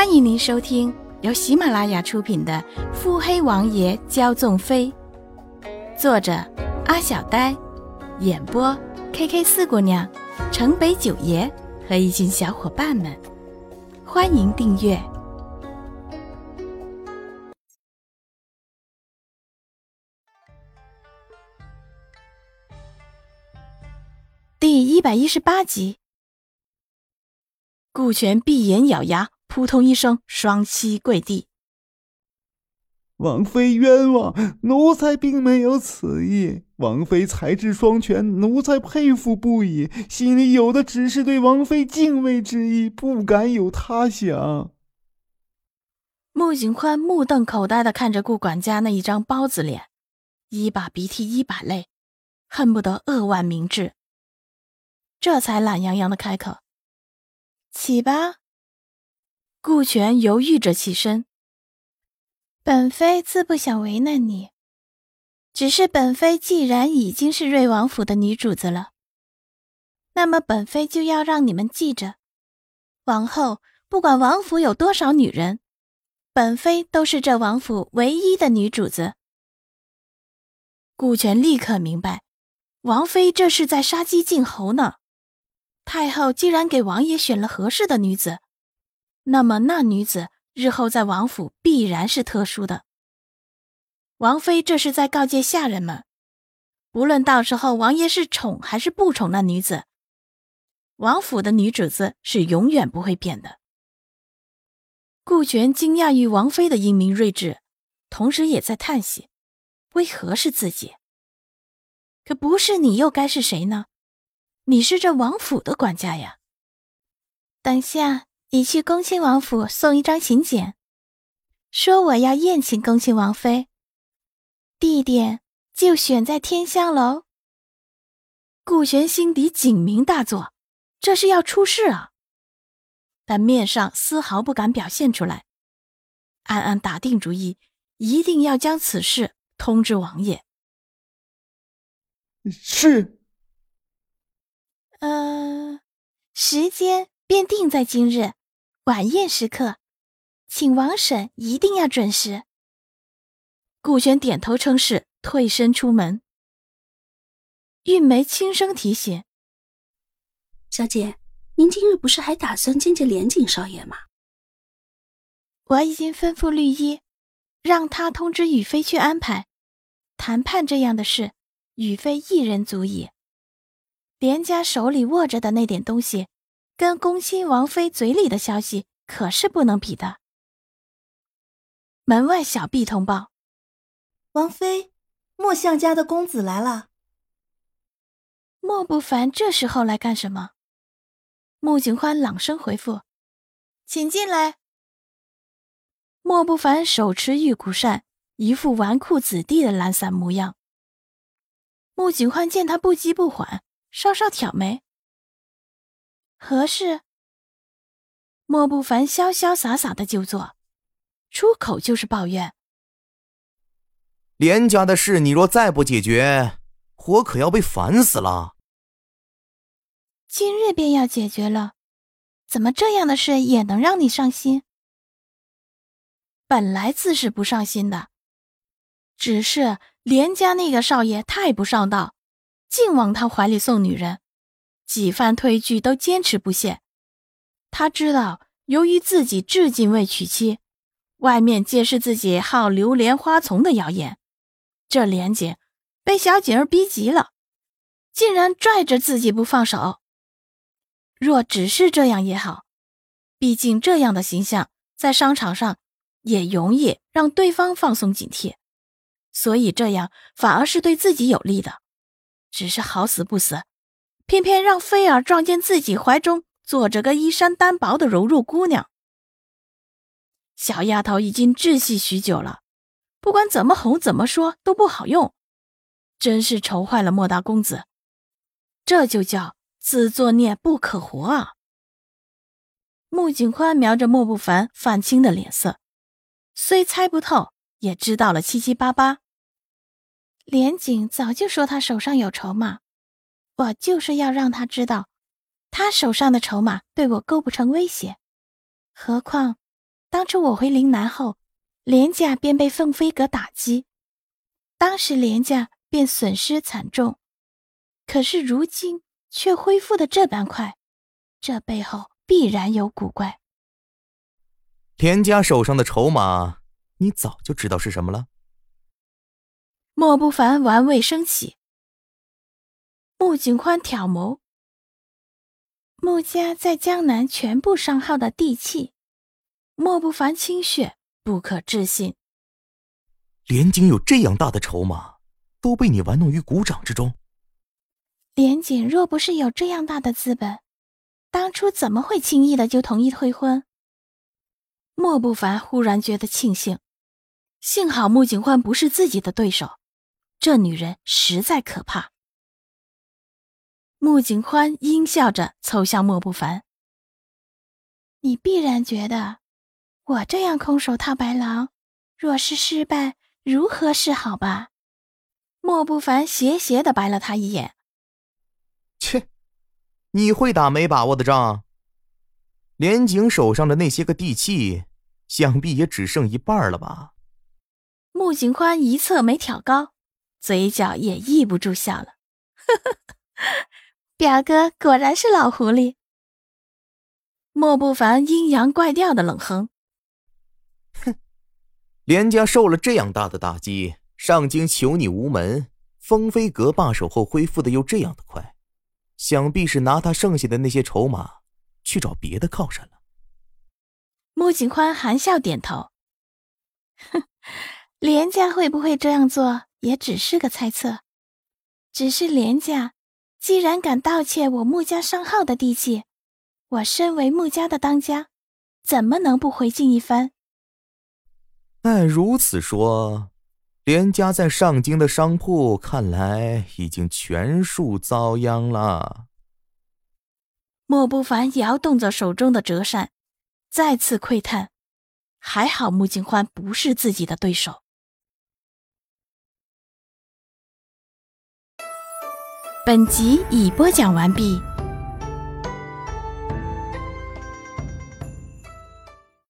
欢迎您收听由喜马拉雅出品的《腹黑王爷骄纵妃》，作者阿小呆，演播 K K 四姑娘、城北九爷和一群小伙伴们。欢迎订阅第一百一十八集。顾全闭眼咬牙，扑通一声，双膝跪地。王妃冤枉，奴才并没有此意。王妃才智双全，奴才佩服不已，心里有的只是对王妃敬畏之意，不敢有他想。穆景宽目瞪口呆的看着顾管家那一张包子脸，一把鼻涕一把泪，恨不得扼腕明志。这才懒洋洋的开口。起吧。顾全犹豫着起身。本妃自不想为难你，只是本妃既然已经是瑞王府的女主子了，那么本妃就要让你们记着，往后不管王府有多少女人，本妃都是这王府唯一的女主子。顾全立刻明白，王妃这是在杀鸡儆猴呢。太后既然给王爷选了合适的女子，那么那女子日后在王府必然是特殊的。王妃这是在告诫下人们，不论到时候王爷是宠还是不宠那女子，王府的女主子是永远不会变的。顾全惊讶于王妃的英明睿智，同时也在叹息：为何是自己？可不是你又该是谁呢？你是这王府的管家呀。等下你去恭亲王府送一张请柬，说我要宴请恭亲王妃，地点就选在天香楼。顾玄心底警鸣大作，这是要出事啊！但面上丝毫不敢表现出来，暗暗打定主意，一定要将此事通知王爷。是。呃，时间便定在今日晚宴时刻，请王婶一定要准时。顾玄点头称是，退身出门。玉梅轻声提醒：“小姐，您今日不是还打算见见连景少爷吗？”我已经吩咐绿衣，让他通知雨飞去安排谈判这样的事，雨飞一人足矣。连家手里握着的那点东西，跟恭亲王妃嘴里的消息可是不能比的。门外小婢通报：“王妃，莫相家的公子来了。”莫不凡这时候来干什么？穆景欢朗声回复：“请进来。”莫不凡手持玉骨扇，一副纨绔子弟的懒散模样。穆景欢见他不急不缓。稍稍挑眉，何事？莫不凡潇潇洒洒的就坐，出口就是抱怨：“连家的事，你若再不解决，我可要被烦死了。”今日便要解决了，怎么这样的事也能让你上心？本来自是不上心的，只是连家那个少爷太不上道。净往他怀里送女人，几番推拒都坚持不懈。他知道，由于自己至今未娶妻，外面皆是自己好流连花丛的谣言。这连锦被小锦儿逼急了，竟然拽着自己不放手。若只是这样也好，毕竟这样的形象在商场上也容易让对方放松警惕，所以这样反而是对自己有利的。只是好死不死，偏偏让菲儿撞见自己怀中坐着个衣衫单薄的柔弱姑娘。小丫头已经窒息许久了，不管怎么哄怎么说都不好用，真是愁坏了莫大公子。这就叫自作孽不可活啊！穆景宽瞄着莫不凡泛青的脸色，虽猜不透，也知道了七七八八。连景早就说他手上有筹码，我就是要让他知道，他手上的筹码对我构不成威胁。何况当初我回岭南后，连家便被凤飞阁打击，当时连家便损失惨重，可是如今却恢复的这般快，这背后必然有古怪。连家手上的筹码，你早就知道是什么了。莫不凡玩味升起，穆景宽挑眸，穆家在江南全部商号的地契。莫不凡清血，不可置信。连景有这样大的筹码，都被你玩弄于股掌之中。连景若不是有这样大的资本，当初怎么会轻易的就同意退婚？莫不凡忽然觉得庆幸，幸好穆景欢不是自己的对手，这女人实在可怕。穆景欢阴笑着凑向莫不凡：“你必然觉得。”我这样空手套白狼，若是失败，如何是好吧？莫不凡斜斜的白了他一眼。切，你会打没把握的仗？连景手上的那些个地契，想必也只剩一半了吧？穆景宽一侧眉挑高，嘴角也抑不住笑了。呵呵，表哥果然是老狐狸。莫不凡阴阳怪调的冷哼。哼，连家受了这样大的打击，上京求你无门。风飞阁罢手后恢复的又这样的快，想必是拿他剩下的那些筹码去找别的靠山了。穆景欢含笑点头，哼，连家会不会这样做，也只是个猜测。只是连家既然敢盗窃我穆家商号的地契，我身为穆家的当家，怎么能不回敬一番？按如此说，连家在上京的商铺看来已经全数遭殃了。莫不凡摇动着手中的折扇，再次喟叹：“还好穆景欢不是自己的对手。”本集已播讲完毕。